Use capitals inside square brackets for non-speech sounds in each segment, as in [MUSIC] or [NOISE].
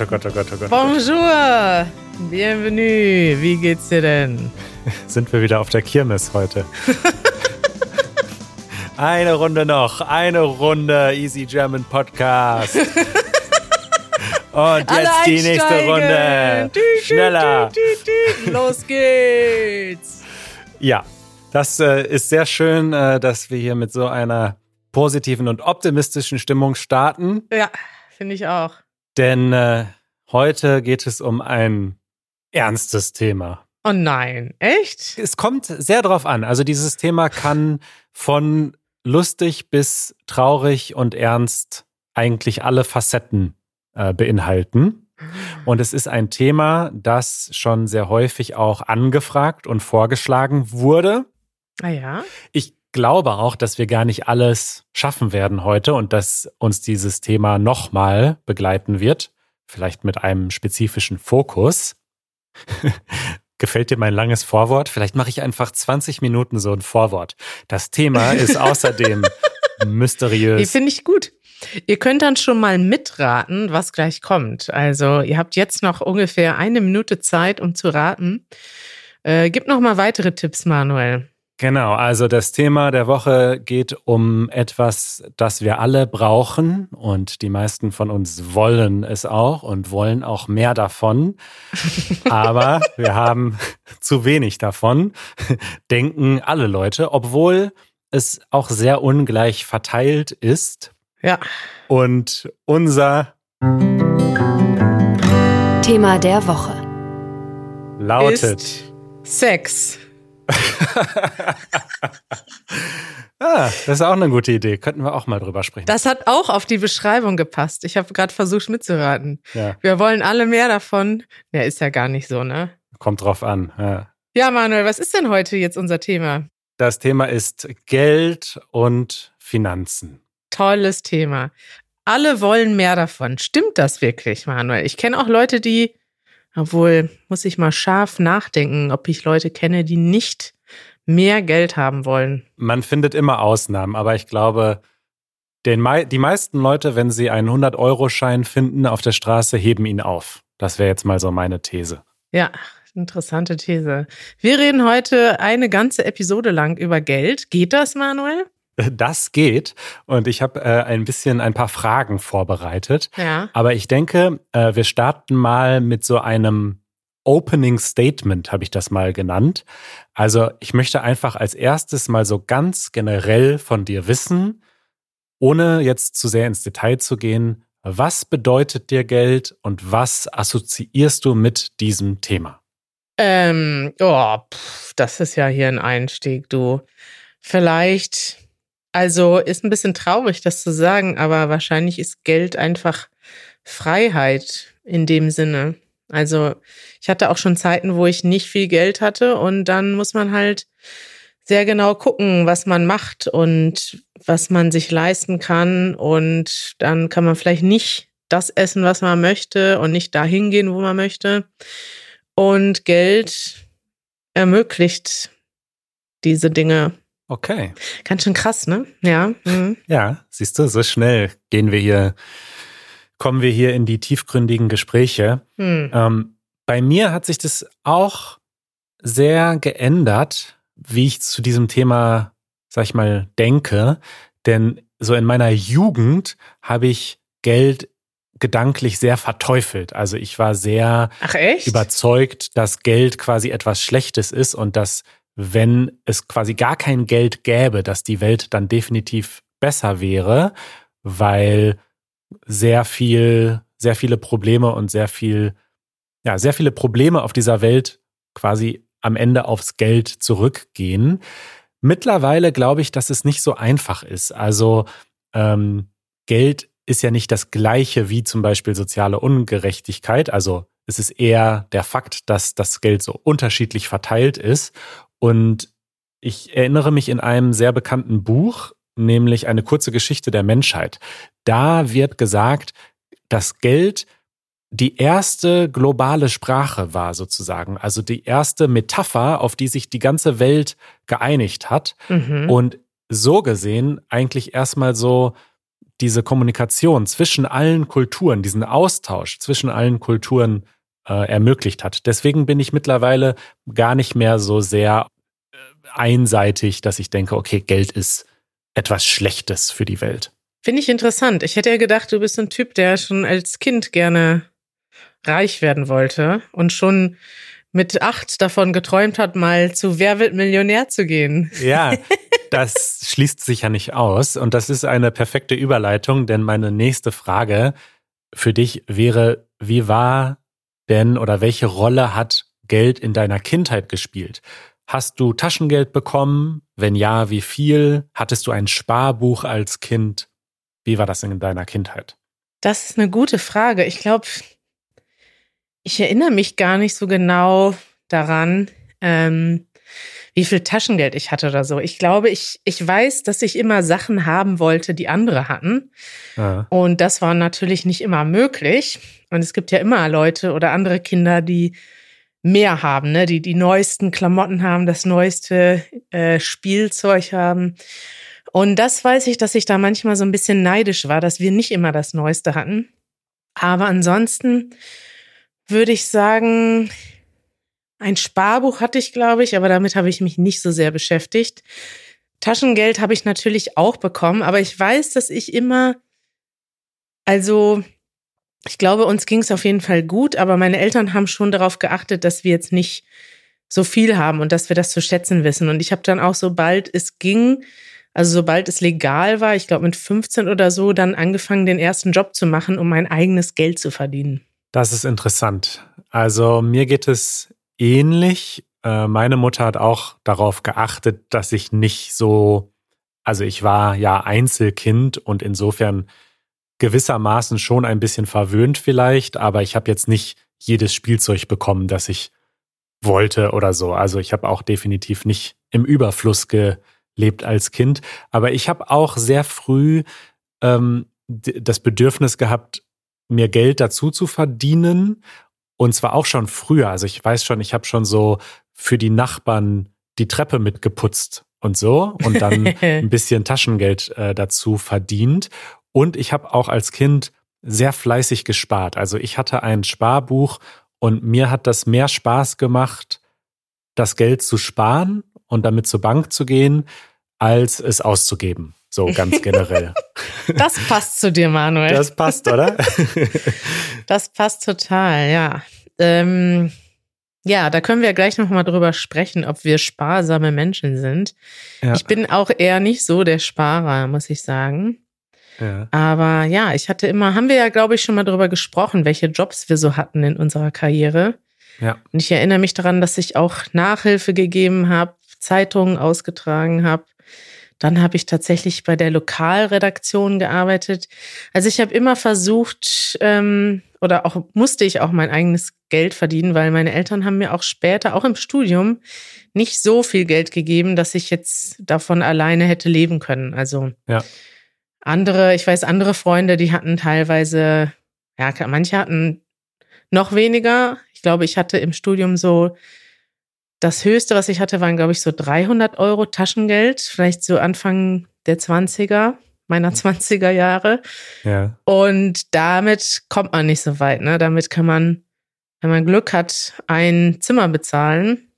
Oh Gott, oh Gott, oh Gott, oh Gott. Bonjour! Bienvenue! Wie geht's dir denn? [LAUGHS] Sind wir wieder auf der Kirmes heute? [LAUGHS] eine Runde noch, eine Runde Easy German Podcast. [LAUGHS] Und jetzt die nächste Runde. Schneller. Los geht's. Ja, das äh, ist sehr schön, äh, dass wir hier mit so einer positiven und optimistischen Stimmung starten. Ja, finde ich auch. Denn äh, heute geht es um ein ernstes Thema. Oh nein, echt? Es kommt sehr drauf an. Also dieses Thema kann von lustig bis traurig und ernst eigentlich alle Facetten äh, beinhalten. Und es ist ein Thema, das schon sehr häufig auch angefragt und vorgeschlagen wurde. Ah ja. Ich glaube auch, dass wir gar nicht alles schaffen werden heute und dass uns dieses Thema nochmal begleiten wird. Vielleicht mit einem spezifischen Fokus. [LAUGHS] Gefällt dir mein langes Vorwort? Vielleicht mache ich einfach 20 Minuten so ein Vorwort. Das Thema ist [LAUGHS] außerdem mysteriös. Die finde ich gut. Ihr könnt dann schon mal mitraten, was gleich kommt. Also ihr habt jetzt noch ungefähr eine Minute Zeit, um zu raten. Äh, gib noch mal weitere Tipps, Manuel. Genau, also das Thema der Woche geht um etwas, das wir alle brauchen und die meisten von uns wollen es auch und wollen auch mehr davon. [LAUGHS] Aber wir haben zu wenig davon, denken alle Leute, obwohl es auch sehr ungleich verteilt ist. Ja. Und unser Thema der Woche lautet Ist Sex. [LAUGHS] ah, das ist auch eine gute Idee. Könnten wir auch mal drüber sprechen. Das hat auch auf die Beschreibung gepasst. Ich habe gerade versucht mitzuraten. Ja. Wir wollen alle mehr davon. Ja, ist ja gar nicht so, ne? Kommt drauf an. Ja. Ja, Manuel, was ist denn heute jetzt unser Thema? Das Thema ist Geld und Finanzen. Tolles Thema. Alle wollen mehr davon. Stimmt das wirklich, Manuel? Ich kenne auch Leute, die, obwohl muss ich mal scharf nachdenken, ob ich Leute kenne, die nicht mehr Geld haben wollen. Man findet immer Ausnahmen, aber ich glaube, mei die meisten Leute, wenn sie einen 100-Euro-Schein finden auf der Straße, heben ihn auf. Das wäre jetzt mal so meine These. Ja, interessante These. Wir reden heute eine ganze Episode lang über Geld. Geht das, Manuel? Das geht. Und ich habe äh, ein bisschen ein paar Fragen vorbereitet. Ja. Aber ich denke, äh, wir starten mal mit so einem Opening Statement, habe ich das mal genannt. Also ich möchte einfach als erstes mal so ganz generell von dir wissen, ohne jetzt zu sehr ins Detail zu gehen, was bedeutet dir Geld und was assoziierst du mit diesem Thema? Ähm, oh, pff, das ist ja hier ein Einstieg, du. Vielleicht, also ist ein bisschen traurig, das zu sagen, aber wahrscheinlich ist Geld einfach Freiheit in dem Sinne. Also ich hatte auch schon Zeiten, wo ich nicht viel Geld hatte und dann muss man halt sehr genau gucken, was man macht und was man sich leisten kann und dann kann man vielleicht nicht das essen, was man möchte und nicht dahin gehen, wo man möchte. Und Geld ermöglicht diese Dinge. Okay. Ganz schön krass, ne? Ja. Mhm. Ja, siehst du, so schnell gehen wir hier, kommen wir hier in die tiefgründigen Gespräche. Hm. Ähm, bei mir hat sich das auch sehr geändert, wie ich zu diesem Thema, sag ich mal, denke. Denn so in meiner Jugend habe ich Geld gedanklich sehr verteufelt. Also ich war sehr überzeugt, dass Geld quasi etwas Schlechtes ist und dass wenn es quasi gar kein Geld gäbe, dass die Welt dann definitiv besser wäre, weil sehr viel, sehr viele Probleme und sehr viel, ja, sehr viele Probleme auf dieser Welt quasi am Ende aufs Geld zurückgehen. Mittlerweile glaube ich, dass es nicht so einfach ist. Also ähm, Geld ist ja nicht das gleiche wie zum Beispiel soziale Ungerechtigkeit. Also es ist eher der Fakt, dass das Geld so unterschiedlich verteilt ist. Und ich erinnere mich in einem sehr bekannten Buch, nämlich eine kurze Geschichte der Menschheit. Da wird gesagt, dass Geld die erste globale Sprache war sozusagen, also die erste Metapher, auf die sich die ganze Welt geeinigt hat Mhm. und so gesehen eigentlich erstmal so diese Kommunikation zwischen allen Kulturen, diesen Austausch zwischen allen Kulturen äh, ermöglicht hat. Deswegen bin ich mittlerweile gar nicht mehr so sehr äh, einseitig, dass ich denke, okay, Geld ist etwas Schlechtes für die Welt. Finde ich interessant. Ich hätte ja gedacht, du bist ein Typ, der schon als Kind gerne reich werden wollte und schon mit acht davon geträumt hat, mal zu Wer wird Millionär zu gehen. Ja, [LAUGHS] das schließt sich ja nicht aus. Und das ist eine perfekte Überleitung, denn meine nächste Frage für dich wäre, wie war denn oder welche Rolle hat Geld in deiner Kindheit gespielt? Hast du Taschengeld bekommen? Wenn ja, wie viel? Hattest du ein Sparbuch als Kind? Wie war das in deiner Kindheit? Das ist eine gute Frage. Ich glaube, ich erinnere mich gar nicht so genau daran, ähm, wie viel Taschengeld ich hatte oder so. Ich glaube, ich, ich weiß, dass ich immer Sachen haben wollte, die andere hatten. Ja. Und das war natürlich nicht immer möglich. Und es gibt ja immer Leute oder andere Kinder, die mehr haben, ne? die die neuesten Klamotten haben, das neueste äh, Spielzeug haben. Und das weiß ich, dass ich da manchmal so ein bisschen neidisch war, dass wir nicht immer das Neueste hatten. Aber ansonsten würde ich sagen, ein Sparbuch hatte ich, glaube ich, aber damit habe ich mich nicht so sehr beschäftigt. Taschengeld habe ich natürlich auch bekommen, aber ich weiß, dass ich immer, also ich glaube, uns ging es auf jeden Fall gut, aber meine Eltern haben schon darauf geachtet, dass wir jetzt nicht so viel haben und dass wir das zu schätzen wissen. Und ich habe dann auch, sobald es ging, also sobald es legal war, ich glaube mit 15 oder so, dann angefangen, den ersten Job zu machen, um mein eigenes Geld zu verdienen. Das ist interessant. Also mir geht es ähnlich. Äh, meine Mutter hat auch darauf geachtet, dass ich nicht so, also ich war ja Einzelkind und insofern gewissermaßen schon ein bisschen verwöhnt vielleicht, aber ich habe jetzt nicht jedes Spielzeug bekommen, das ich wollte oder so. Also ich habe auch definitiv nicht im Überfluss gelebt als Kind, aber ich habe auch sehr früh ähm, das Bedürfnis gehabt, mir Geld dazu zu verdienen. Und zwar auch schon früher. Also ich weiß schon, ich habe schon so für die Nachbarn die Treppe mitgeputzt und so und dann [LAUGHS] ein bisschen Taschengeld äh, dazu verdient. Und ich habe auch als Kind sehr fleißig gespart. Also ich hatte ein Sparbuch und mir hat das mehr Spaß gemacht, das Geld zu sparen und damit zur Bank zu gehen, als es auszugeben. So ganz [LAUGHS] generell. Das passt zu dir, Manuel. Das passt, oder? [LAUGHS] Das passt total, ja. Ähm, ja, da können wir gleich nochmal drüber sprechen, ob wir sparsame Menschen sind. Ja. Ich bin auch eher nicht so der Sparer, muss ich sagen. Ja. Aber ja, ich hatte immer, haben wir ja, glaube ich, schon mal drüber gesprochen, welche Jobs wir so hatten in unserer Karriere. Ja. Und ich erinnere mich daran, dass ich auch Nachhilfe gegeben habe, Zeitungen ausgetragen habe, dann habe ich tatsächlich bei der Lokalredaktion gearbeitet. Also ich habe immer versucht, ähm, oder auch musste ich auch mein eigenes Geld verdienen, weil meine Eltern haben mir auch später, auch im Studium, nicht so viel Geld gegeben, dass ich jetzt davon alleine hätte leben können. Also ja. andere, ich weiß, andere Freunde, die hatten teilweise, ja, manche hatten noch weniger. Ich glaube, ich hatte im Studium so das höchste, was ich hatte, waren, glaube ich, so 300 Euro Taschengeld, vielleicht so Anfang der 20er, meiner 20er Jahre. Ja. Und damit kommt man nicht so weit. Ne? Damit kann man, wenn man Glück hat, ein Zimmer bezahlen,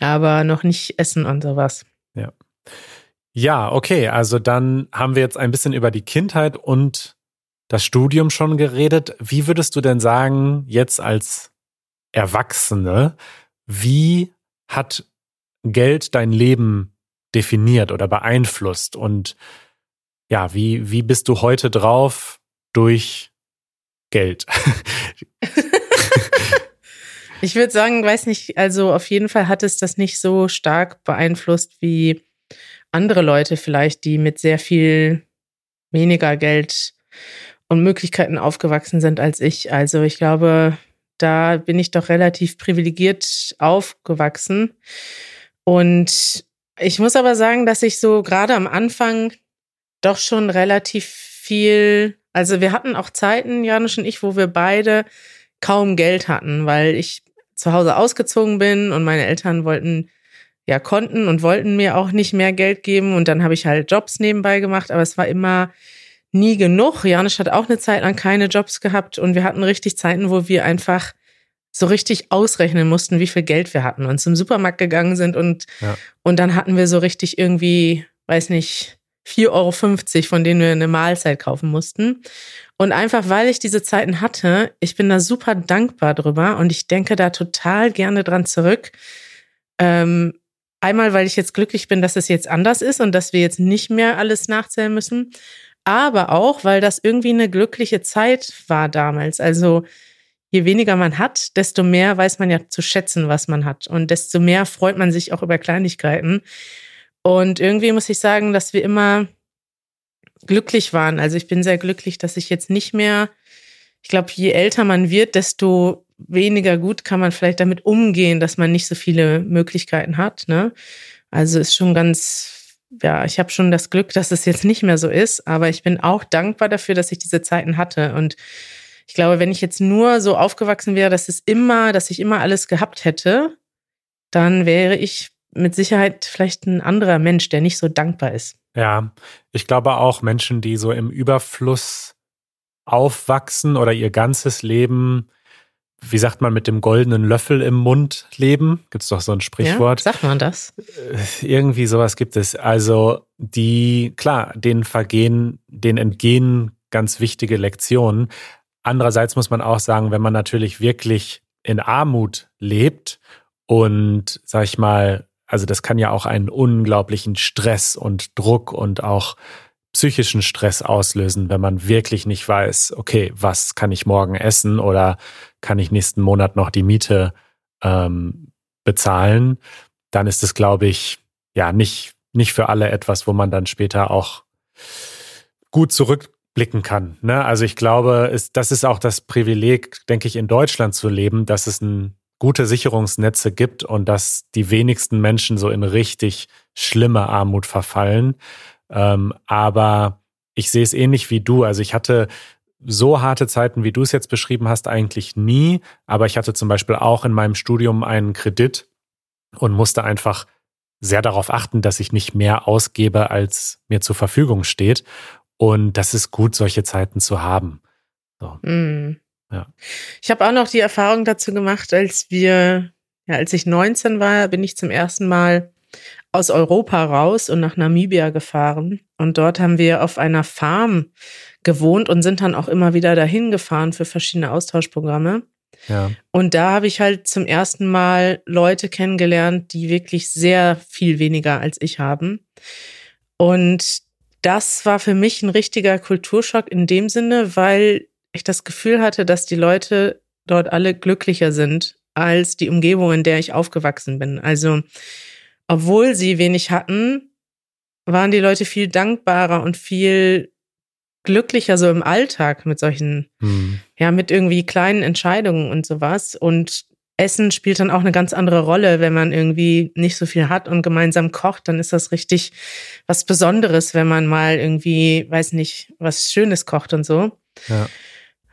aber noch nicht essen und sowas. Ja. Ja, okay. Also dann haben wir jetzt ein bisschen über die Kindheit und das Studium schon geredet. Wie würdest du denn sagen, jetzt als Erwachsene, wie hat Geld dein Leben definiert oder beeinflusst? Und ja, wie, wie bist du heute drauf durch Geld? [LAUGHS] [LAUGHS] ich würde sagen, weiß nicht, also auf jeden Fall hat es das nicht so stark beeinflusst wie andere Leute vielleicht, die mit sehr viel weniger Geld und Möglichkeiten aufgewachsen sind als ich. Also ich glaube, da bin ich doch relativ privilegiert aufgewachsen. Und ich muss aber sagen, dass ich so gerade am Anfang doch schon relativ viel, also wir hatten auch Zeiten, Janusz und ich, wo wir beide kaum Geld hatten, weil ich zu Hause ausgezogen bin und meine Eltern wollten, ja, konnten und wollten mir auch nicht mehr Geld geben und dann habe ich halt Jobs nebenbei gemacht, aber es war immer nie genug. Janisch hat auch eine Zeit lang keine Jobs gehabt und wir hatten richtig Zeiten, wo wir einfach so richtig ausrechnen mussten, wie viel Geld wir hatten und zum Supermarkt gegangen sind und, ja. und dann hatten wir so richtig irgendwie, weiß nicht, 4,50 Euro, von denen wir eine Mahlzeit kaufen mussten. Und einfach, weil ich diese Zeiten hatte, ich bin da super dankbar drüber und ich denke da total gerne dran zurück. Ähm, einmal, weil ich jetzt glücklich bin, dass es jetzt anders ist und dass wir jetzt nicht mehr alles nachzählen müssen. Aber auch, weil das irgendwie eine glückliche Zeit war damals. Also je weniger man hat, desto mehr weiß man ja zu schätzen, was man hat. Und desto mehr freut man sich auch über Kleinigkeiten. Und irgendwie muss ich sagen, dass wir immer glücklich waren. Also ich bin sehr glücklich, dass ich jetzt nicht mehr, ich glaube, je älter man wird, desto weniger gut kann man vielleicht damit umgehen, dass man nicht so viele Möglichkeiten hat. Ne? Also ist schon ganz, ja, ich habe schon das Glück, dass es jetzt nicht mehr so ist, aber ich bin auch dankbar dafür, dass ich diese Zeiten hatte. Und ich glaube, wenn ich jetzt nur so aufgewachsen wäre, dass es immer, dass ich immer alles gehabt hätte, dann wäre ich mit Sicherheit vielleicht ein anderer Mensch, der nicht so dankbar ist. Ja, ich glaube auch Menschen, die so im Überfluss aufwachsen oder ihr ganzes Leben, wie sagt man, mit dem goldenen Löffel im Mund leben. Gibt es doch so ein Sprichwort. Ja, sagt man das? Äh, irgendwie sowas gibt es. Also die, klar, denen vergehen, denen entgehen ganz wichtige Lektionen. Andererseits muss man auch sagen, wenn man natürlich wirklich in Armut lebt und, sag ich mal, also das kann ja auch einen unglaublichen Stress und Druck und auch psychischen Stress auslösen, wenn man wirklich nicht weiß, okay, was kann ich morgen essen oder kann ich nächsten Monat noch die Miete ähm, bezahlen, dann ist es, glaube ich, ja, nicht, nicht für alle etwas, wo man dann später auch gut zurück blicken kann. Ne? Also ich glaube, ist, das ist auch das Privileg, denke ich, in Deutschland zu leben, dass es ein gute Sicherungsnetze gibt und dass die wenigsten Menschen so in richtig schlimme Armut verfallen. Ähm, aber ich sehe es ähnlich wie du. Also ich hatte so harte Zeiten, wie du es jetzt beschrieben hast, eigentlich nie. Aber ich hatte zum Beispiel auch in meinem Studium einen Kredit und musste einfach sehr darauf achten, dass ich nicht mehr ausgebe, als mir zur Verfügung steht. Und das ist gut, solche Zeiten zu haben. So. Mm. Ja. Ich habe auch noch die Erfahrung dazu gemacht, als wir, ja, als ich 19 war, bin ich zum ersten Mal aus Europa raus und nach Namibia gefahren. Und dort haben wir auf einer Farm gewohnt und sind dann auch immer wieder dahin gefahren für verschiedene Austauschprogramme. Ja. Und da habe ich halt zum ersten Mal Leute kennengelernt, die wirklich sehr viel weniger als ich haben. Und das war für mich ein richtiger Kulturschock in dem Sinne, weil ich das Gefühl hatte, dass die Leute dort alle glücklicher sind als die Umgebung, in der ich aufgewachsen bin. Also, obwohl sie wenig hatten, waren die Leute viel dankbarer und viel glücklicher so im Alltag mit solchen, hm. ja, mit irgendwie kleinen Entscheidungen und sowas. Und Essen spielt dann auch eine ganz andere Rolle, wenn man irgendwie nicht so viel hat und gemeinsam kocht, dann ist das richtig was Besonderes, wenn man mal irgendwie, weiß nicht, was Schönes kocht und so. Ja.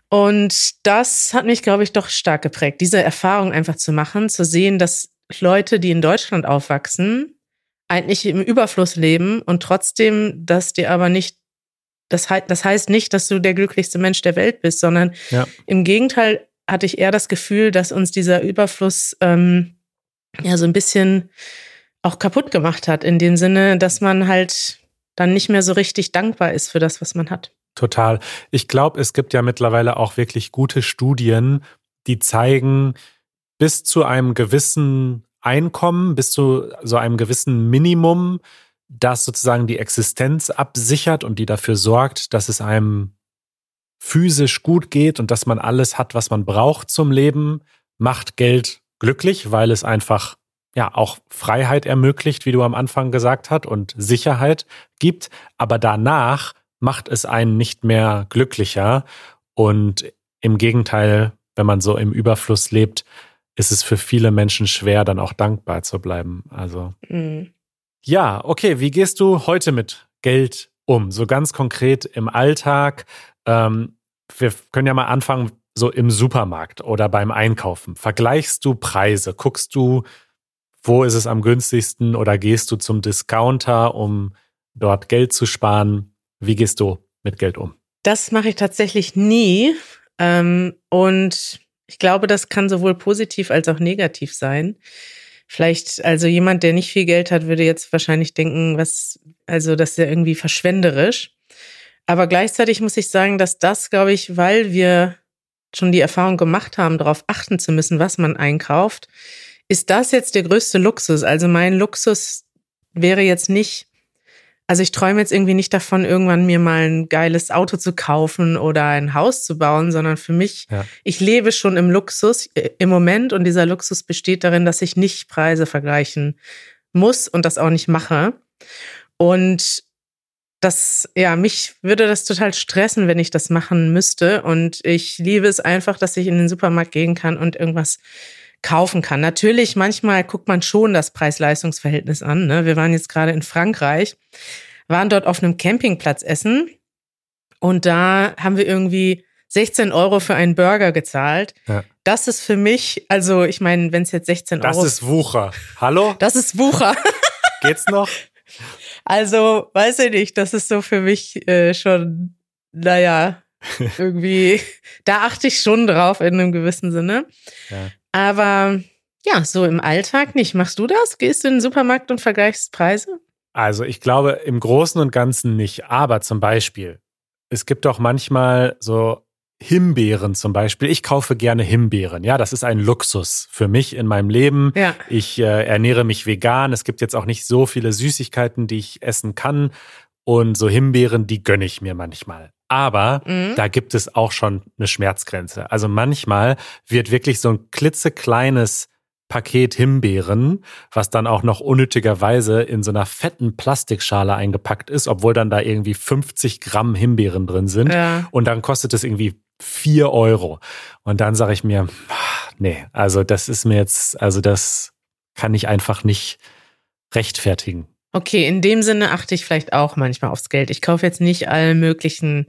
Und das hat mich, glaube ich, doch stark geprägt, diese Erfahrung einfach zu machen, zu sehen, dass Leute, die in Deutschland aufwachsen, eigentlich im Überfluss leben und trotzdem, dass die aber nicht, das, das heißt nicht, dass du der glücklichste Mensch der Welt bist, sondern ja. im Gegenteil hatte ich eher das Gefühl, dass uns dieser Überfluss ähm, ja so ein bisschen auch kaputt gemacht hat, in dem Sinne, dass man halt dann nicht mehr so richtig dankbar ist für das, was man hat. Total. Ich glaube, es gibt ja mittlerweile auch wirklich gute Studien, die zeigen, bis zu einem gewissen Einkommen, bis zu so einem gewissen Minimum, das sozusagen die Existenz absichert und die dafür sorgt, dass es einem physisch gut geht und dass man alles hat, was man braucht zum Leben, macht Geld glücklich, weil es einfach ja auch Freiheit ermöglicht, wie du am Anfang gesagt hast, und Sicherheit gibt. Aber danach macht es einen nicht mehr glücklicher. Und im Gegenteil, wenn man so im Überfluss lebt, ist es für viele Menschen schwer, dann auch dankbar zu bleiben. Also. Mhm. Ja, okay, wie gehst du heute mit Geld um? So ganz konkret im Alltag. Ähm, wir können ja mal anfangen, so im Supermarkt oder beim Einkaufen. Vergleichst du Preise? Guckst du, wo ist es am günstigsten oder gehst du zum Discounter, um dort Geld zu sparen? Wie gehst du mit Geld um? Das mache ich tatsächlich nie. Ähm, und ich glaube, das kann sowohl positiv als auch negativ sein. Vielleicht, also jemand, der nicht viel Geld hat, würde jetzt wahrscheinlich denken, was, also das ist ja irgendwie verschwenderisch. Aber gleichzeitig muss ich sagen, dass das, glaube ich, weil wir schon die Erfahrung gemacht haben, darauf achten zu müssen, was man einkauft, ist das jetzt der größte Luxus. Also mein Luxus wäre jetzt nicht, also ich träume jetzt irgendwie nicht davon, irgendwann mir mal ein geiles Auto zu kaufen oder ein Haus zu bauen, sondern für mich, ja. ich lebe schon im Luxus äh, im Moment und dieser Luxus besteht darin, dass ich nicht Preise vergleichen muss und das auch nicht mache. Und das, ja, mich würde das total stressen, wenn ich das machen müsste. Und ich liebe es einfach, dass ich in den Supermarkt gehen kann und irgendwas kaufen kann. Natürlich, manchmal guckt man schon das Preis-Leistungs-Verhältnis an. Ne? Wir waren jetzt gerade in Frankreich, waren dort auf einem Campingplatz essen und da haben wir irgendwie 16 Euro für einen Burger gezahlt. Ja. Das ist für mich, also ich meine, wenn es jetzt 16 das Euro. Das ist Wucher. Hallo? Das ist Wucher. [LAUGHS] Geht's noch? Also, weiß ich nicht, das ist so für mich äh, schon, naja, [LAUGHS] irgendwie, da achte ich schon drauf in einem gewissen Sinne. Ja. Aber ja, so im Alltag nicht. Machst du das? Gehst du in den Supermarkt und vergleichst Preise? Also ich glaube im Großen und Ganzen nicht. Aber zum Beispiel, es gibt doch manchmal so Himbeeren zum Beispiel. Ich kaufe gerne Himbeeren. Ja, das ist ein Luxus für mich in meinem Leben. Ja. Ich äh, ernähre mich vegan. Es gibt jetzt auch nicht so viele Süßigkeiten, die ich essen kann. Und so Himbeeren, die gönne ich mir manchmal. Aber mhm. da gibt es auch schon eine Schmerzgrenze. Also manchmal wird wirklich so ein klitzekleines Paket Himbeeren, was dann auch noch unnötigerweise in so einer fetten Plastikschale eingepackt ist, obwohl dann da irgendwie 50 Gramm Himbeeren drin sind. Ja. Und dann kostet es irgendwie vier Euro. Und dann sage ich mir, nee, also das ist mir jetzt, also das kann ich einfach nicht rechtfertigen. Okay, in dem Sinne achte ich vielleicht auch manchmal aufs Geld. Ich kaufe jetzt nicht allen möglichen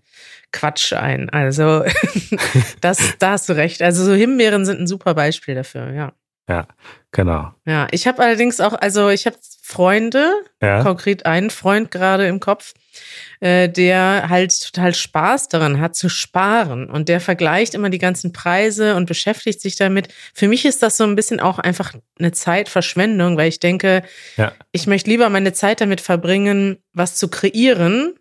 Quatsch ein. Also [LAUGHS] das, da hast du recht. Also so Himbeeren sind ein super Beispiel dafür, ja. Ja, genau. Ja, ich habe allerdings auch, also ich habe Freunde, ja. konkret einen Freund gerade im Kopf, äh, der halt total Spaß daran hat zu sparen und der vergleicht immer die ganzen Preise und beschäftigt sich damit. Für mich ist das so ein bisschen auch einfach eine Zeitverschwendung, weil ich denke, ja. ich möchte lieber meine Zeit damit verbringen, was zu kreieren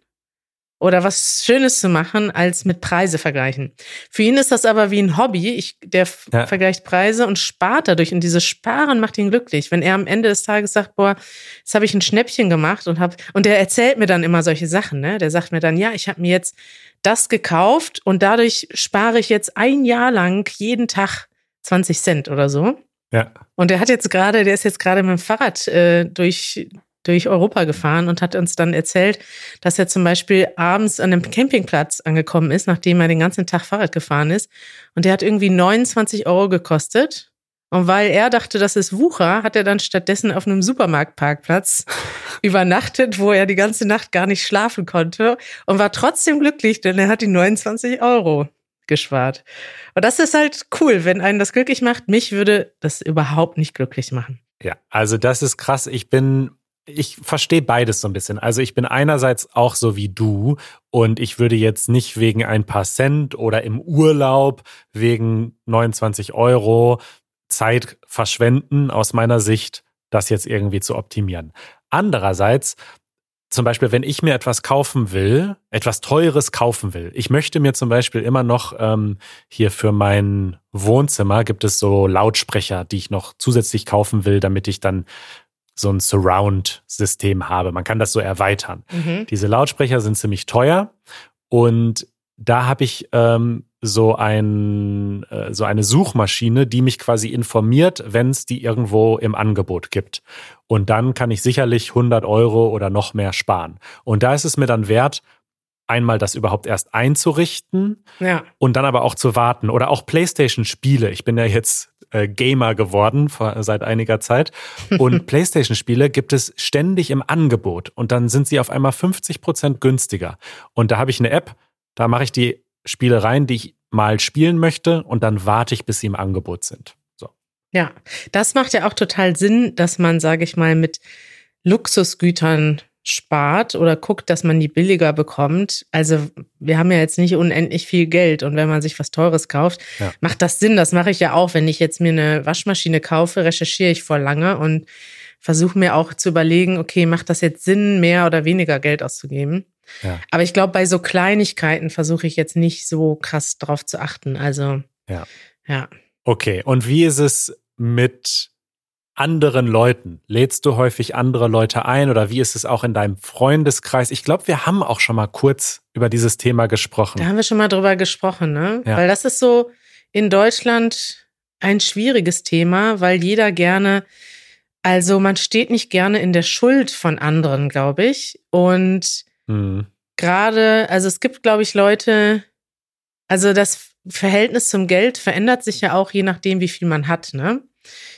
oder was Schönes zu machen, als mit Preise vergleichen. Für ihn ist das aber wie ein Hobby. Ich, der ja. vergleicht Preise und spart dadurch. Und dieses Sparen macht ihn glücklich. Wenn er am Ende des Tages sagt, boah, jetzt habe ich ein Schnäppchen gemacht und hab, und der erzählt mir dann immer solche Sachen, ne? Der sagt mir dann, ja, ich habe mir jetzt das gekauft und dadurch spare ich jetzt ein Jahr lang jeden Tag 20 Cent oder so. Ja. Und der hat jetzt gerade, der ist jetzt gerade mit dem Fahrrad äh, durch durch Europa gefahren und hat uns dann erzählt, dass er zum Beispiel abends an einem Campingplatz angekommen ist, nachdem er den ganzen Tag Fahrrad gefahren ist. Und der hat irgendwie 29 Euro gekostet. Und weil er dachte, das ist Wucher, hat er dann stattdessen auf einem Supermarktparkplatz [LAUGHS] übernachtet, wo er die ganze Nacht gar nicht schlafen konnte und war trotzdem glücklich, denn er hat die 29 Euro gespart. Und das ist halt cool, wenn einen das glücklich macht. Mich würde das überhaupt nicht glücklich machen. Ja, also das ist krass. Ich bin ich verstehe beides so ein bisschen. Also ich bin einerseits auch so wie du und ich würde jetzt nicht wegen ein paar Cent oder im Urlaub wegen 29 Euro Zeit verschwenden, aus meiner Sicht, das jetzt irgendwie zu optimieren. Andererseits, zum Beispiel, wenn ich mir etwas kaufen will, etwas Teures kaufen will, ich möchte mir zum Beispiel immer noch ähm, hier für mein Wohnzimmer gibt es so Lautsprecher, die ich noch zusätzlich kaufen will, damit ich dann so ein Surround-System habe. Man kann das so erweitern. Mhm. Diese Lautsprecher sind ziemlich teuer und da habe ich ähm, so, ein, äh, so eine Suchmaschine, die mich quasi informiert, wenn es die irgendwo im Angebot gibt. Und dann kann ich sicherlich 100 Euro oder noch mehr sparen. Und da ist es mir dann wert, einmal das überhaupt erst einzurichten ja. und dann aber auch zu warten. Oder auch PlayStation-Spiele. Ich bin ja jetzt äh, Gamer geworden vor, seit einiger Zeit. Und [LAUGHS] PlayStation-Spiele gibt es ständig im Angebot. Und dann sind sie auf einmal 50 Prozent günstiger. Und da habe ich eine App, da mache ich die Spiele rein, die ich mal spielen möchte. Und dann warte ich, bis sie im Angebot sind. So. Ja, das macht ja auch total Sinn, dass man, sage ich mal, mit Luxusgütern spart oder guckt, dass man die billiger bekommt. Also wir haben ja jetzt nicht unendlich viel Geld und wenn man sich was Teures kauft, ja. macht das Sinn. Das mache ich ja auch, wenn ich jetzt mir eine Waschmaschine kaufe, recherchiere ich vor lange und versuche mir auch zu überlegen, okay, macht das jetzt Sinn, mehr oder weniger Geld auszugeben? Ja. Aber ich glaube, bei so Kleinigkeiten versuche ich jetzt nicht so krass drauf zu achten. Also ja. ja. Okay, und wie ist es mit anderen Leuten? Lädst du häufig andere Leute ein oder wie ist es auch in deinem Freundeskreis? Ich glaube, wir haben auch schon mal kurz über dieses Thema gesprochen. Da haben wir schon mal drüber gesprochen, ne? Ja. Weil das ist so in Deutschland ein schwieriges Thema, weil jeder gerne, also man steht nicht gerne in der Schuld von anderen, glaube ich. Und mhm. gerade, also es gibt, glaube ich, Leute, also das Verhältnis zum Geld verändert sich ja auch je nachdem, wie viel man hat, ne?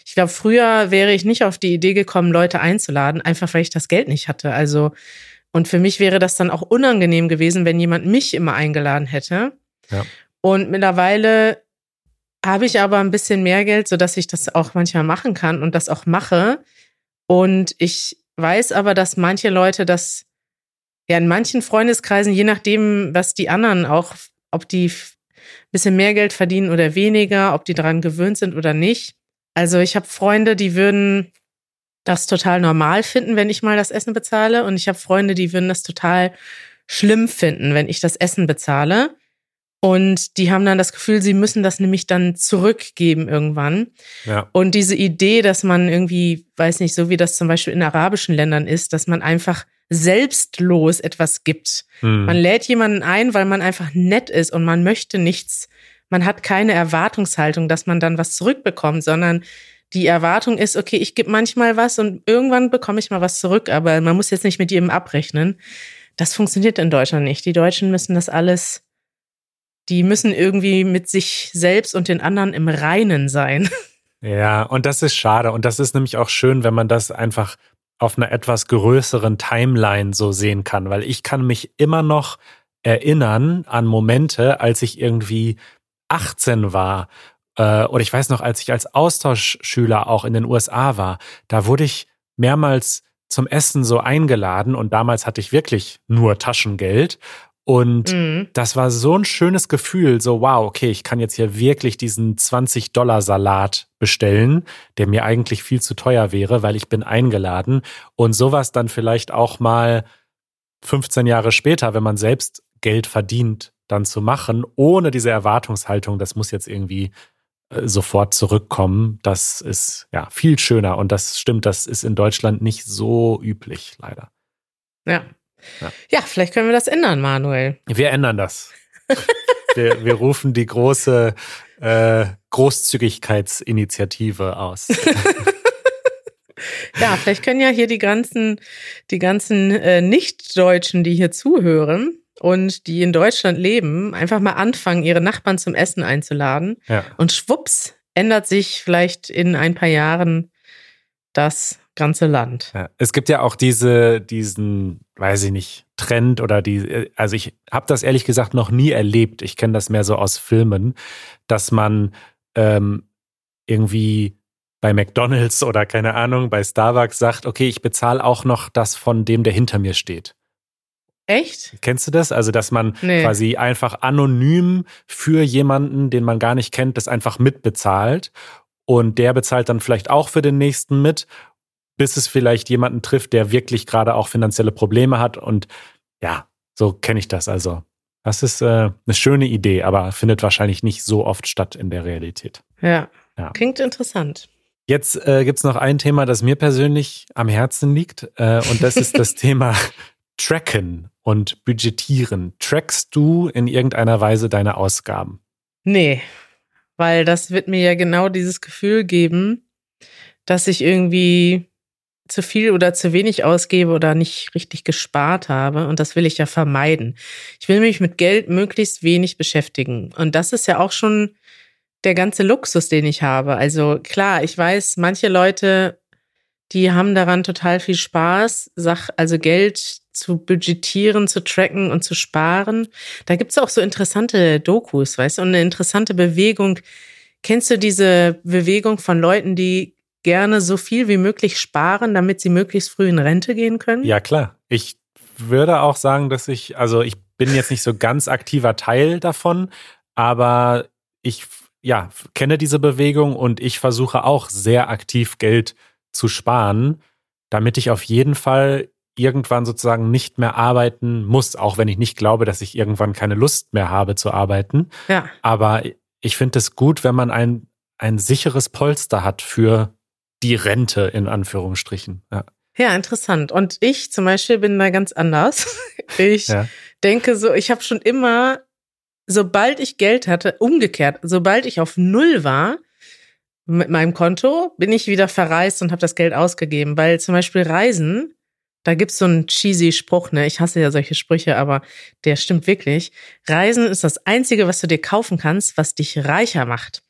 Ich glaube, früher wäre ich nicht auf die Idee gekommen, Leute einzuladen, einfach weil ich das Geld nicht hatte. Also, und für mich wäre das dann auch unangenehm gewesen, wenn jemand mich immer eingeladen hätte. Ja. Und mittlerweile habe ich aber ein bisschen mehr Geld, sodass ich das auch manchmal machen kann und das auch mache. Und ich weiß aber, dass manche Leute das ja in manchen Freundeskreisen, je nachdem, was die anderen auch, ob die ein bisschen mehr Geld verdienen oder weniger, ob die daran gewöhnt sind oder nicht, also ich habe Freunde, die würden das total normal finden, wenn ich mal das Essen bezahle. Und ich habe Freunde, die würden das total schlimm finden, wenn ich das Essen bezahle. Und die haben dann das Gefühl, sie müssen das nämlich dann zurückgeben irgendwann. Ja. Und diese Idee, dass man irgendwie, weiß nicht, so wie das zum Beispiel in arabischen Ländern ist, dass man einfach selbstlos etwas gibt. Hm. Man lädt jemanden ein, weil man einfach nett ist und man möchte nichts man hat keine Erwartungshaltung, dass man dann was zurückbekommt, sondern die Erwartung ist, okay, ich gebe manchmal was und irgendwann bekomme ich mal was zurück, aber man muss jetzt nicht mit jedem abrechnen. Das funktioniert in Deutschland nicht. Die Deutschen müssen das alles, die müssen irgendwie mit sich selbst und den anderen im Reinen sein. [LAUGHS] Ja, und das ist schade. Und das ist nämlich auch schön, wenn man das einfach auf einer etwas größeren Timeline so sehen kann, weil ich kann mich immer noch erinnern an Momente, als ich irgendwie 18 war, äh, oder ich weiß noch, als ich als Austauschschüler auch in den USA war, da wurde ich mehrmals zum Essen so eingeladen und damals hatte ich wirklich nur Taschengeld. Und mhm. das war so ein schönes Gefühl, so wow, okay, ich kann jetzt hier wirklich diesen 20-Dollar-Salat bestellen, der mir eigentlich viel zu teuer wäre, weil ich bin eingeladen. Und sowas dann vielleicht auch mal 15 Jahre später, wenn man selbst Geld verdient, dann zu machen, ohne diese Erwartungshaltung, das muss jetzt irgendwie äh, sofort zurückkommen, das ist ja viel schöner. Und das stimmt, das ist in Deutschland nicht so üblich, leider. Ja. Ja, ja vielleicht können wir das ändern, Manuel. Wir ändern das. [LAUGHS] wir, wir rufen die große äh, Großzügigkeitsinitiative aus. [LAUGHS] ja, vielleicht können ja hier die ganzen, die ganzen äh, Nicht-Deutschen, die hier zuhören, und die in Deutschland leben, einfach mal anfangen, ihre Nachbarn zum Essen einzuladen. Ja. Und schwupps ändert sich vielleicht in ein paar Jahren das ganze Land. Ja. Es gibt ja auch diese, diesen, weiß ich nicht, Trend oder die, also ich habe das ehrlich gesagt noch nie erlebt. Ich kenne das mehr so aus Filmen, dass man ähm, irgendwie bei McDonald's oder keine Ahnung, bei Starbucks sagt, okay, ich bezahle auch noch das von dem, der hinter mir steht. Echt? Kennst du das? Also, dass man nee. quasi einfach anonym für jemanden, den man gar nicht kennt, das einfach mitbezahlt. Und der bezahlt dann vielleicht auch für den nächsten mit, bis es vielleicht jemanden trifft, der wirklich gerade auch finanzielle Probleme hat. Und ja, so kenne ich das. Also, das ist äh, eine schöne Idee, aber findet wahrscheinlich nicht so oft statt in der Realität. Ja. ja. Klingt interessant. Jetzt äh, gibt es noch ein Thema, das mir persönlich am Herzen liegt. Äh, und das ist das [LAUGHS] Thema Tracken und Budgetieren. Trackst du in irgendeiner Weise deine Ausgaben? Nee, weil das wird mir ja genau dieses Gefühl geben, dass ich irgendwie zu viel oder zu wenig ausgebe oder nicht richtig gespart habe. Und das will ich ja vermeiden. Ich will mich mit Geld möglichst wenig beschäftigen. Und das ist ja auch schon der ganze Luxus, den ich habe. Also klar, ich weiß, manche Leute, die haben daran total viel Spaß, also Geld zu budgetieren, zu tracken und zu sparen. Da gibt's auch so interessante Dokus, weißt du, und eine interessante Bewegung. Kennst du diese Bewegung von Leuten, die gerne so viel wie möglich sparen, damit sie möglichst früh in Rente gehen können? Ja, klar. Ich würde auch sagen, dass ich, also ich bin jetzt nicht so ganz aktiver Teil davon, aber ich ja, kenne diese Bewegung und ich versuche auch sehr aktiv Geld zu sparen, damit ich auf jeden Fall irgendwann sozusagen nicht mehr arbeiten muss, auch wenn ich nicht glaube, dass ich irgendwann keine Lust mehr habe zu arbeiten. Ja. Aber ich finde es gut, wenn man ein, ein sicheres Polster hat für die Rente in Anführungsstrichen. Ja. Ja, interessant. Und ich zum Beispiel bin da ganz anders. [LAUGHS] Ich ja. denke so, ich habe schon immer, sobald ich Geld hatte, umgekehrt, sobald ich auf Null war mit meinem Konto, bin ich wieder verreist und habe das Geld ausgegeben. Weil zum Beispiel Reisen, da gibt's so einen cheesy Spruch, ne? Ich hasse ja solche Sprüche, aber der stimmt wirklich. Reisen ist das Einzige, was du dir kaufen kannst, was dich reicher macht.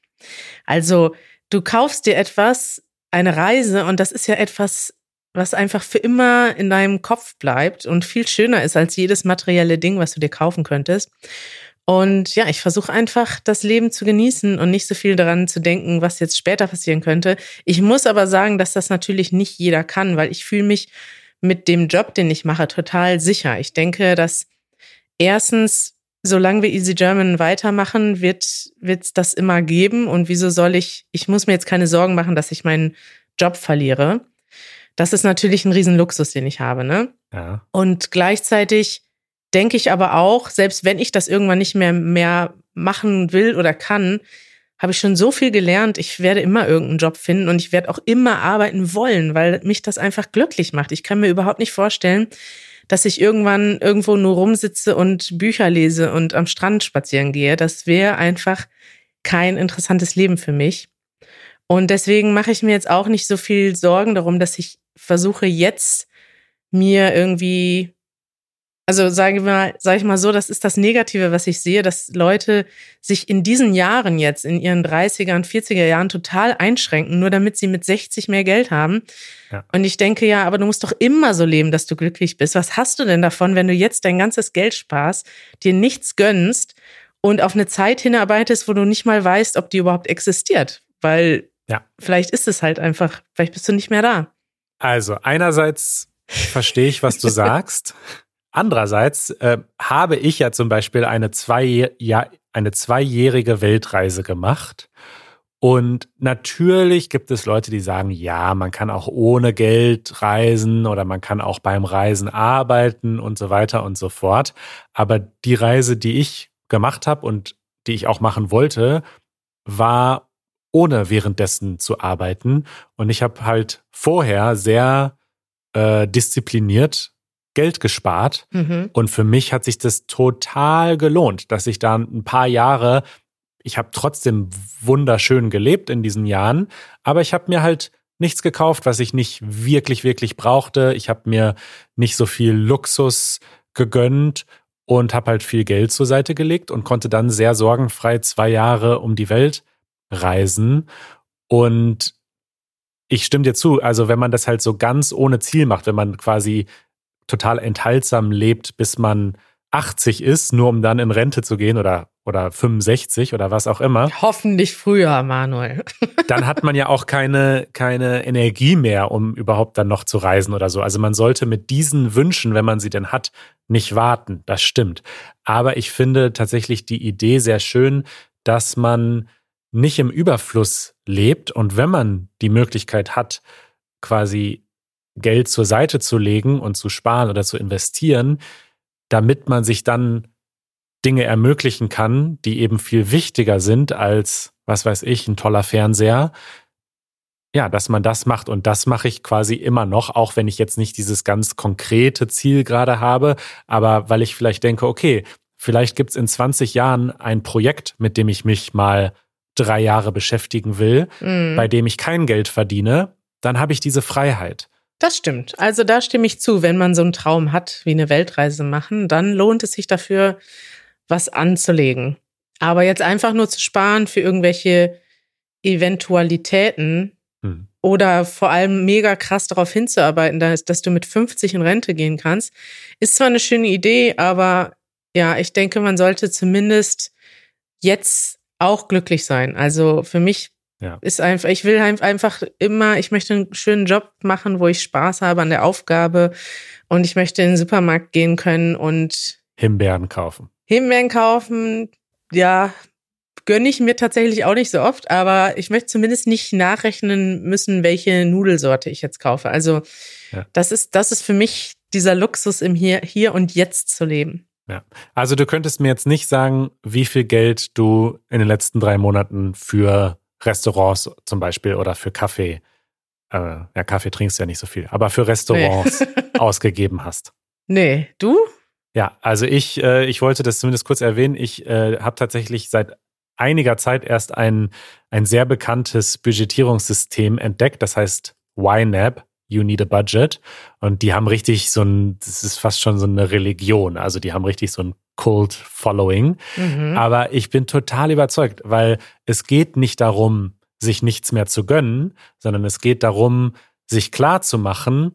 Also, du kaufst dir etwas, eine Reise, und das ist ja etwas, was einfach für immer in deinem Kopf bleibt und viel schöner ist als jedes materielle Ding, was du dir kaufen könntest. Und ja, ich versuche einfach, das Leben zu genießen und nicht so viel daran zu denken, was jetzt später passieren könnte. Ich muss aber sagen, dass das natürlich nicht jeder kann, weil ich fühle mich mit dem Job, den ich mache, total sicher. Ich denke, dass erstens, solange wir Easy German weitermachen, wird es das immer geben. Und wieso soll ich, ich muss mir jetzt keine Sorgen machen, dass ich meinen Job verliere. Das ist natürlich ein Riesenluxus, den ich habe, ne? Ja. Und gleichzeitig denke ich aber auch, selbst wenn ich das irgendwann nicht mehr, mehr machen will oder kann, habe ich schon so viel gelernt. Ich werde immer irgendeinen Job finden und ich werde auch immer arbeiten wollen, weil mich das einfach glücklich macht. Ich kann mir überhaupt nicht vorstellen, dass ich irgendwann irgendwo nur rumsitze und Bücher lese und am Strand spazieren gehe. Das wäre einfach kein interessantes Leben für mich. Und deswegen mache ich mir jetzt auch nicht so viel Sorgen darum, dass ich versuche jetzt mir irgendwie also sage ich mal, sage ich mal so, das ist das Negative, was ich sehe, dass Leute sich in diesen Jahren jetzt, in ihren 30er und 40er Jahren total einschränken, nur damit sie mit 60 mehr Geld haben. Ja. Und ich denke, ja, aber du musst doch immer so leben, dass du glücklich bist. Was hast du denn davon, wenn du jetzt dein ganzes Geld sparst, dir nichts gönnst und auf eine Zeit hinarbeitest, wo du nicht mal weißt, ob die überhaupt existiert? Weil ja. vielleicht ist es halt einfach, vielleicht bist du nicht mehr da. Also einerseits verstehe ich, was du [LAUGHS] sagst. Andererseits äh, habe ich ja zum Beispiel eine, zwei, ja, eine zweijährige Weltreise gemacht. Und natürlich gibt es Leute, die sagen, ja, man kann auch ohne Geld reisen oder man kann auch beim Reisen arbeiten und so weiter und so fort. Aber die Reise, die ich gemacht habe und die ich auch machen wollte, war ohne währenddessen zu arbeiten. Und ich habe halt vorher sehr äh, diszipliniert Geld gespart. Mhm. Und für mich hat sich das total gelohnt, dass ich da ein paar Jahre, ich habe trotzdem wunderschön gelebt in diesen Jahren, aber ich habe mir halt nichts gekauft, was ich nicht wirklich, wirklich brauchte. Ich habe mir nicht so viel Luxus gegönnt und habe halt viel Geld zur Seite gelegt und konnte dann sehr sorgenfrei zwei Jahre um die Welt reisen. Und ich stimme dir zu, also wenn man das halt so ganz ohne Ziel macht, wenn man quasi total enthaltsam lebt, bis man 80 ist, nur um dann in Rente zu gehen oder, oder 65 oder was auch immer. Hoffentlich früher, Manuel. [LAUGHS] dann hat man ja auch keine, keine Energie mehr, um überhaupt dann noch zu reisen oder so. Also man sollte mit diesen Wünschen, wenn man sie denn hat, nicht warten. Das stimmt. Aber ich finde tatsächlich die Idee sehr schön, dass man nicht im Überfluss lebt und wenn man die Möglichkeit hat, quasi Geld zur Seite zu legen und zu sparen oder zu investieren, damit man sich dann Dinge ermöglichen kann, die eben viel wichtiger sind als, was weiß ich, ein toller Fernseher. Ja, dass man das macht und das mache ich quasi immer noch, auch wenn ich jetzt nicht dieses ganz konkrete Ziel gerade habe, aber weil ich vielleicht denke, okay, vielleicht gibt es in 20 Jahren ein Projekt, mit dem ich mich mal drei Jahre beschäftigen will, mm. bei dem ich kein Geld verdiene, dann habe ich diese Freiheit. Das stimmt. Also da stimme ich zu. Wenn man so einen Traum hat, wie eine Weltreise machen, dann lohnt es sich dafür, was anzulegen. Aber jetzt einfach nur zu sparen für irgendwelche Eventualitäten hm. oder vor allem mega krass darauf hinzuarbeiten, dass, dass du mit 50 in Rente gehen kannst, ist zwar eine schöne Idee, aber ja, ich denke, man sollte zumindest jetzt auch glücklich sein. Also für mich Ja. Ist einfach, ich will einfach immer, ich möchte einen schönen Job machen, wo ich Spaß habe an der Aufgabe und ich möchte in den Supermarkt gehen können und Himbeeren kaufen. Himbeeren kaufen, ja, gönne ich mir tatsächlich auch nicht so oft, aber ich möchte zumindest nicht nachrechnen müssen, welche Nudelsorte ich jetzt kaufe. Also ja. das ist, das ist für mich dieser Luxus im Hier, Hier und Jetzt zu leben. Ja. Also du könntest mir jetzt nicht sagen, wie viel Geld du in den letzten drei Monaten für Restaurants zum Beispiel oder für Kaffee, äh, ja, Kaffee trinkst du ja nicht so viel, aber für Restaurants nee. [LAUGHS] ausgegeben hast. Nee, du? Ja, also ich, äh, ich wollte das zumindest kurz erwähnen. Ich äh, habe tatsächlich seit einiger Zeit erst ein, ein sehr bekanntes Budgetierungssystem entdeckt, das heißt YNAB. You Need a Budget. Und die haben richtig so ein, das ist fast schon so eine Religion. Also die haben richtig so ein Cult Following. Mhm. Aber ich bin total überzeugt, weil es geht nicht darum, sich nichts mehr zu gönnen, sondern es geht darum, sich klar zu machen,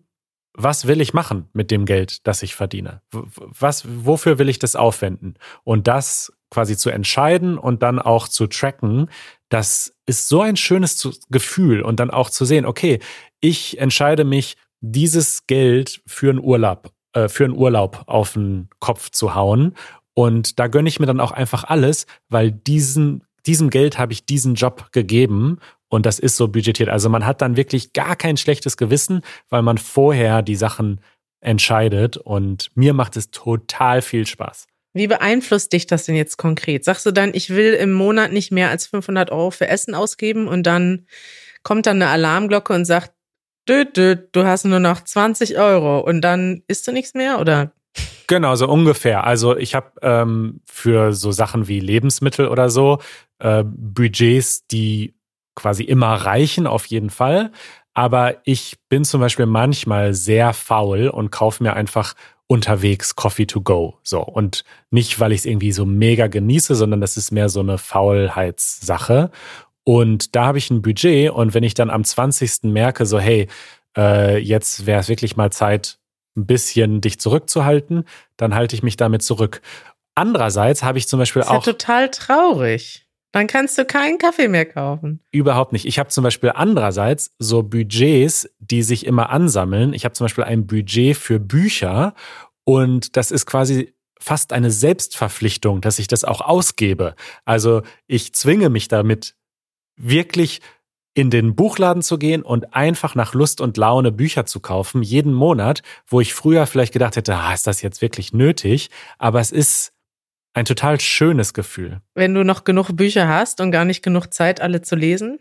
was will ich machen mit dem Geld, das ich verdiene? Was, wofür will ich das aufwenden? Und das quasi zu entscheiden und dann auch zu tracken, das ist so ein schönes Gefühl und dann auch zu sehen, okay, ich entscheide mich, dieses Geld für einen Urlaub, äh, für einen Urlaub auf den Kopf zu hauen. Und da gönne ich mir dann auch einfach alles, weil diesen, diesem Geld habe ich diesen Job gegeben und das ist so budgetiert. Also man hat dann wirklich gar kein schlechtes Gewissen, weil man vorher die Sachen entscheidet und mir macht es total viel Spaß. Wie beeinflusst dich das denn jetzt konkret? Sagst du dann, ich will im Monat nicht mehr als 500 Euro für Essen ausgeben und dann kommt dann eine Alarmglocke und sagt, düt, düt, du hast nur noch 20 Euro und dann isst du nichts mehr oder? Genau, so ungefähr. Also ich habe ähm, für so Sachen wie Lebensmittel oder so äh, Budgets, die quasi immer reichen, auf jeden Fall. Aber ich bin zum Beispiel manchmal sehr faul und kaufe mir einfach unterwegs Coffee to go. So. Und nicht, weil ich es irgendwie so mega genieße, sondern das ist mehr so eine Faulheitssache. Und da habe ich ein Budget und wenn ich dann am 20. merke, so, hey, äh, jetzt wäre es wirklich mal Zeit, ein bisschen dich zurückzuhalten, dann halte ich mich damit zurück. Andererseits habe ich zum Beispiel das ist auch. Ja total traurig. Dann kannst du keinen Kaffee mehr kaufen. Überhaupt nicht. Ich habe zum Beispiel andererseits so Budgets, die sich immer ansammeln. Ich habe zum Beispiel ein Budget für Bücher und das ist quasi fast eine Selbstverpflichtung, dass ich das auch ausgebe. Also ich zwinge mich damit wirklich in den Buchladen zu gehen und einfach nach Lust und Laune Bücher zu kaufen, jeden Monat, wo ich früher vielleicht gedacht hätte, ah, ist das jetzt wirklich nötig? Aber es ist ein total schönes Gefühl. Wenn du noch genug Bücher hast und gar nicht genug Zeit, alle zu lesen?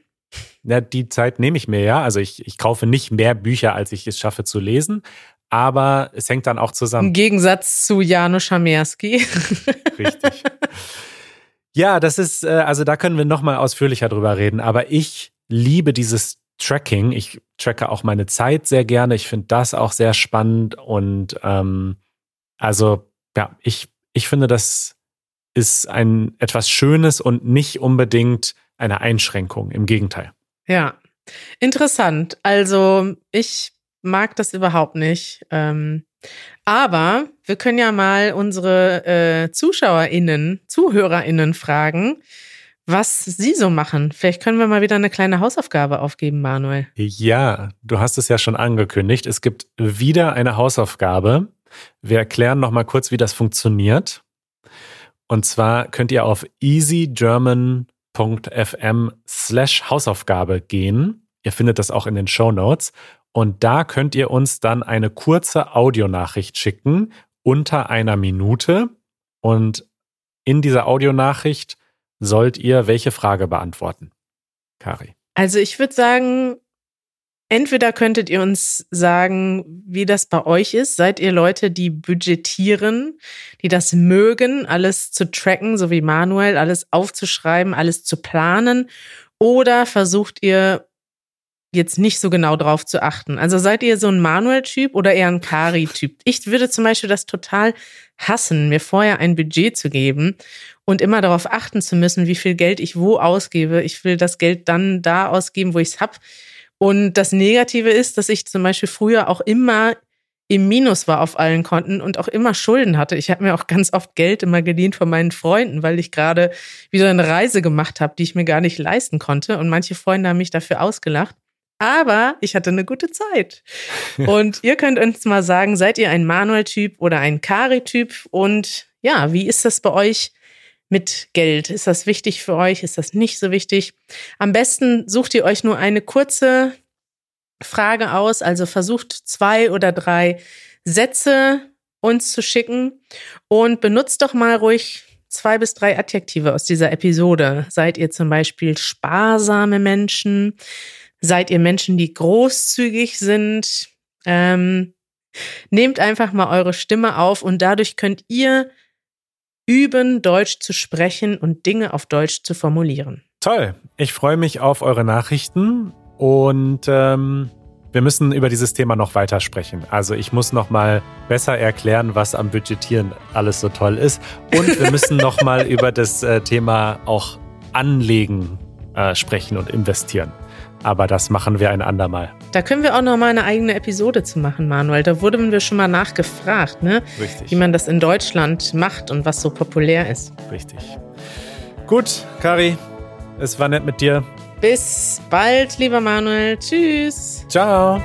Ja, die Zeit nehme ich mir ja. Also ich, ich kaufe nicht mehr Bücher, als ich es schaffe zu lesen. Aber es hängt dann auch zusammen. Im Gegensatz zu Janusz Schamerski. Richtig. [LAUGHS] Ja, das ist, äh, also da können wir nochmal ausführlicher drüber reden. Aber ich liebe dieses Tracking. Ich tracke auch meine Zeit sehr gerne. Ich finde das auch sehr spannend. Und ähm, also, ja, ich, ich finde, das ist ein etwas Schönes und nicht unbedingt eine Einschränkung. Im Gegenteil. Ja, interessant. Also, ich mag das überhaupt nicht. Ähm, aber wir können ja mal unsere äh, ZuschauerInnen, ZuhörerInnen fragen, was sie so machen. Vielleicht können wir mal wieder eine kleine Hausaufgabe aufgeben, Manuel. Ja, du hast es ja schon angekündigt. Es gibt wieder eine Hausaufgabe. Wir erklären noch mal kurz, wie das funktioniert. Und zwar könnt ihr auf easygerman.fm slash Hausaufgabe gehen. Ihr findet das auch in den Show Notes. Und da könnt ihr uns dann eine kurze Audionachricht schicken unter einer Minute. Und in dieser Audionachricht sollt ihr welche Frage beantworten? Kari. Also ich würde sagen, entweder könntet ihr uns sagen, wie das bei euch ist. Seid ihr Leute, die budgetieren, die das mögen, alles zu tracken, so wie Manuel, alles aufzuschreiben, alles zu planen? Oder versucht ihr jetzt nicht so genau drauf zu achten. Also seid ihr so ein Manuel-Typ oder eher ein Kari-Typ? Ich würde zum Beispiel das total hassen, mir vorher ein Budget zu geben und immer darauf achten zu müssen, wie viel Geld ich wo ausgebe. Ich will das Geld dann da ausgeben, wo ich es hab. Und das Negative ist, dass ich zum Beispiel früher auch immer im Minus war auf allen Konten und auch immer Schulden hatte. Ich habe mir auch ganz oft Geld immer geliehen von meinen Freunden, weil ich gerade wieder eine Reise gemacht habe, die ich mir gar nicht leisten konnte. Und manche Freunde haben mich dafür ausgelacht. Aber ich hatte eine gute Zeit. [LAUGHS] Und ihr könnt uns mal sagen, seid ihr ein Manuel-Typ oder ein Kari-Typ? Und ja, wie ist das bei euch mit Geld? Ist das wichtig für euch? Ist das nicht so wichtig? Am besten sucht ihr euch nur eine kurze Frage aus, also versucht zwei oder drei Sätze uns zu schicken und benutzt doch mal ruhig zwei bis drei Adjektive aus dieser Episode. Seid ihr zum Beispiel sparsame Menschen? Seid ihr Menschen, die großzügig sind? Ähm, nehmt einfach mal eure Stimme auf und dadurch könnt ihr üben, Deutsch zu sprechen und Dinge auf Deutsch zu formulieren. Toll. Ich freue mich auf eure Nachrichten und ähm, wir müssen über dieses Thema noch weiter sprechen. Also ich muss noch mal besser erklären, was am Budgetieren alles so toll ist. Und wir müssen noch mal [LAUGHS] über das äh, Thema auch Anlegen äh, sprechen und investieren. Aber das machen wir ein andermal. Da können wir auch noch mal eine eigene Episode zu machen, Manuel. Da wurden wir schon mal nachgefragt, ne? Richtig. Wie man das in Deutschland macht und was so populär ist. Richtig. Gut, Kari, es war nett mit dir. Bis bald, lieber Manuel. Tschüss. Ciao.